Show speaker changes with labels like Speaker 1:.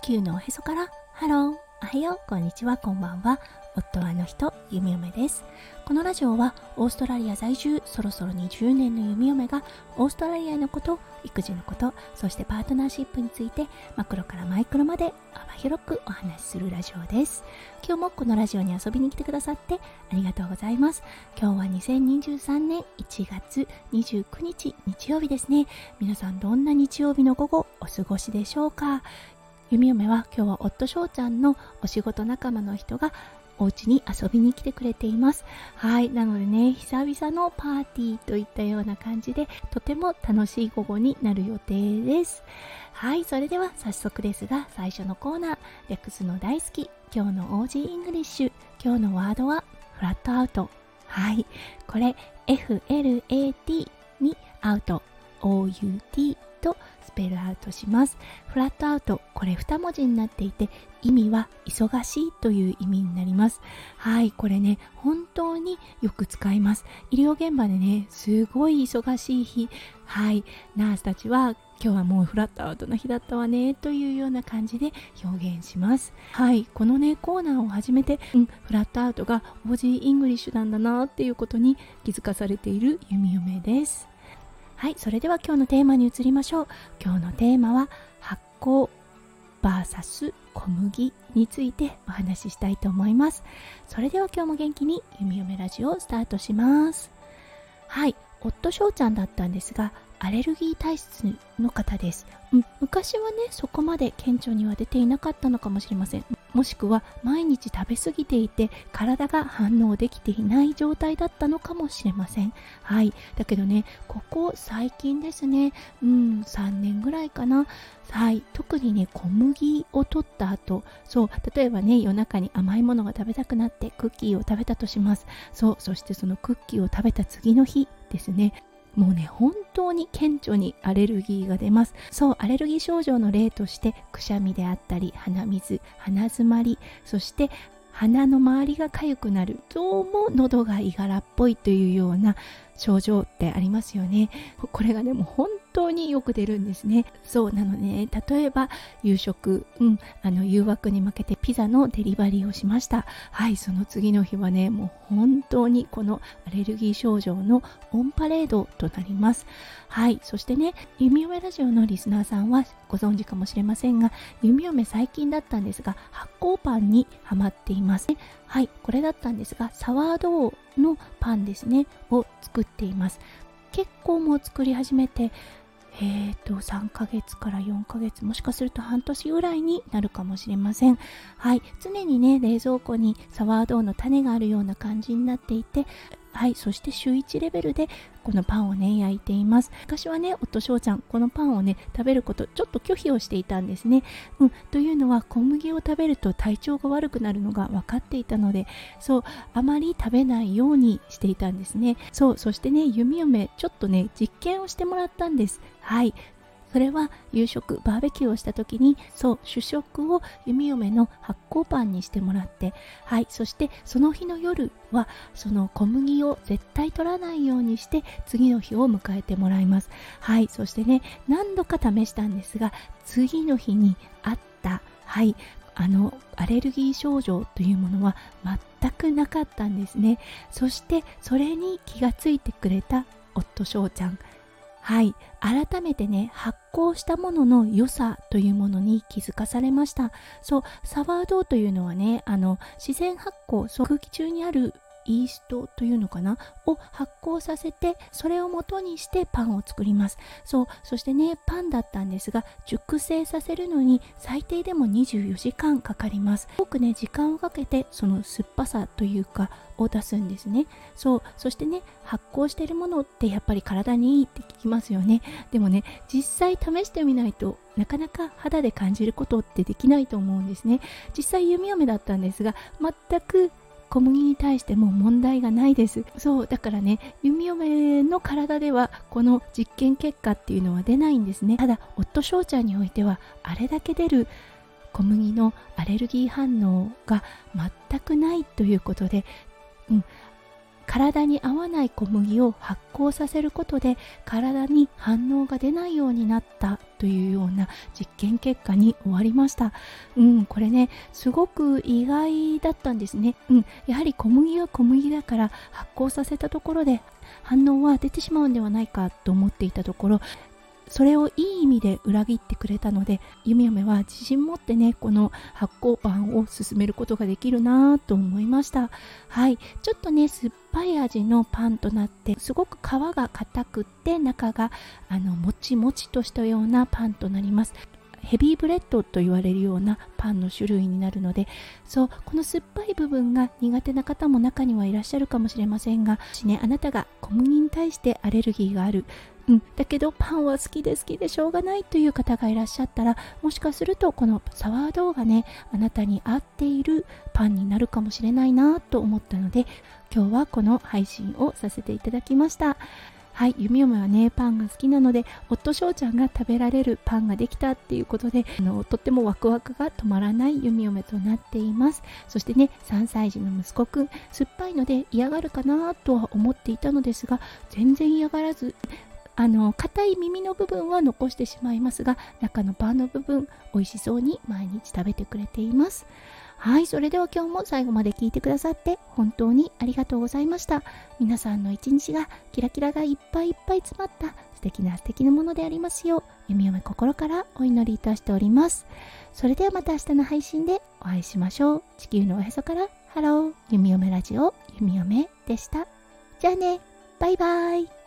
Speaker 1: 地球のおへそからハローおはようこんにちはこんばんは。夫はの人弓嫁です。このラジオはオーストラリア在住そろそろ20年の弓嫁がオーストラリアのこと育児のことそしてパートナーシップについてマクロからマイクロまで幅広くお話しするラジオです。今日もこのラジオに遊びに来てくださってありがとうございます。今日は2023年1月29日日曜日ですね。皆さんどんな日曜日の午後お過ごしでしょうか？弓嫁は今日は夫翔ちゃんのお仕事仲間の人がお家に遊びに来てくれています。はい。なのでね久々のパーティーといったような感じでとても楽しい午後になる予定です。はい。それでは早速ですが最初のコーナー略すの大好き今日の OG イングリッシュ今日のワードはフラットアウト。はい。これ FLAT に out。OUT と spell out します。フラットアウト、これ2文字になっていて、意味は忙しいという意味になります。はい、これね、本当によく使います。医療現場でね、すごい忙しい日、はい、ナースたちは今日はもうフラットアウトの日だったわねというような感じで表現しますはいこのねコーナーを始めて、うん、フラットアウトが OG イングリッシュなんだなっていうことに気づかされている弓嫁ですはいそれでは今日のテーマに移りましょう。今日のテーマは発酵 VS 小麦についてお話ししたいと思います。それでは今日も元気に弓嫁ラジオをスタートします。はい夫翔ちゃんだったんですがアレルギー体質の方です、うん、昔はねそこまで顕著には出ていなかったのかもしれません。もしくは毎日食べ過ぎていて体が反応できていない状態だったのかもしれません。はい。だけどねここ最近ですねうん3年ぐらいかな。はい。特にね小麦を取った後そう例えばね夜中に甘いものが食べたくなってクッキーを食べたとします。そうそしてそのクッキーを食べた次の日ですね。もうね本当に顕著にアレルギーが出ます。そうアレルギー症状の例としてくしゃみであったり鼻水鼻づまりそして鼻の周りが痒くなるどうも喉がいがらっぽいというような症状ってありますよね。これがねも本当によく出るんですね。そうなのね。例えば夕食。うん。あの誘惑に負けてピザのデリバリーをしました。はい。その次の日はねもう本当にこのアレルギー症状のオンパレードとなります。はい。そしてね弓嫁ラジオのリスナーさんはご存知かもしれませんが弓嫁最近だったんですが発酵パンにハマっています。はい。これだったんですがサワードーのパンですねを作っています。結構もう作り始めてえーと3ヶ月から4ヶ月もしかすると半年ぐらいになるかもしれません。はい。常にね冷蔵庫にサワードーの種があるような感じになっていてはいそして週1レベルでこのパンをね焼いています。昔はね夫翔ちゃんこのパンをね食べることちょっと拒否をしていたんですね、うん、というのは小麦を食べると体調が悪くなるのが分かっていたのでそうあまり食べないようにしていたんですね。そうそしてね弓嫁ちょっとね実験をしてもらったんです。はい。それは夕食バーベキューをした時にそう主食を弓嫁の発酵パンにしてもらってはいそしてその日の夜はその小麦を絶対取らないようにして次の日を迎えてもらいます。はいそしてね何度か試したんですが次の日にあったはいあのアレルギー症状というものは全くなかったんですね。そしてそれに気がついてくれた夫翔ちゃん。はい。改めてね発酵したものの良さというものに気づかされました。そうサワードーというのはねあの自然発酵そう空気中にあるイーストというのかな？を発酵させてそれを元にしてパンを作ります。そうそしてねパンだったんですが熟成させるのに最低でも24時間かかります。多くね時間をかけてその酸っぱさというかを出すんですね。そうそしてね発酵してるものってやっぱり体にいいって聞きますよね。でもね実際試してみないとなかなか肌で感じることってできないと思うんですね。実際弓嫁だったんですが全く小麦に対しても問題がないです。そうだからね弓嫁の体ではこの実験結果っていうのは出ないんですね。ただ夫翔ちゃんにおいてはあれだけ出る小麦のアレルギー反応が全くないということで、うん、体に合わない小麦を発酵させることで体に反応が出ないようになったというような実験結果に終わりました。うん、これね、すごく意外だったんですね。うん、やはり小麦は小麦だから発酵させたところで反応は出てしまうんではないかと思っていたところそれをいい意味で裏切ってくれたのでゆみめは自信持ってねこの発酵パンを進めることができるなと思いました。はい。ちょっとね酸っぱい味のパンとなってすごく皮が硬くって中があのもちもちとしたようなパンとなります。heavy bread と言われるようなパンの種類になるのでそうこの酸っぱい部分が苦手な方も中にはいらっしゃるかもしれませんがもしねあなたが小麦に対してアレルギーがあるうん、だけどパンは好きで好きでしょうがないという方がいらっしゃったらもしかするとこのサワードーがねあなたに合っているパンになるかもしれないなと思ったので今日はこの配信をさせていただきました。はい。弓嫁はねパンが好きなので夫翔ちゃんが食べられるパンができたっていうことであのとってもワクワクが止まらない弓嫁となっています。そしてね3歳児の息子くん酸っぱいので嫌がるかなとは思っていたのですが全然嫌がらずあの硬い耳の部分は残してしまいますが中のパンの部分美味しそうに毎日食べてくれています。はいそれでは今日も最後まで聞いてくださって本当にありがとうございました。皆さんの一日がキラキラがいっぱいいっぱい詰まった素敵な素敵なものでありますよう弓嫁心からお祈りいたしております。それではまた明日の配信でお会いしましょう。地球のおへそからハロー。弓嫁ラジオ弓嫁でした。じゃあね。バイバイ。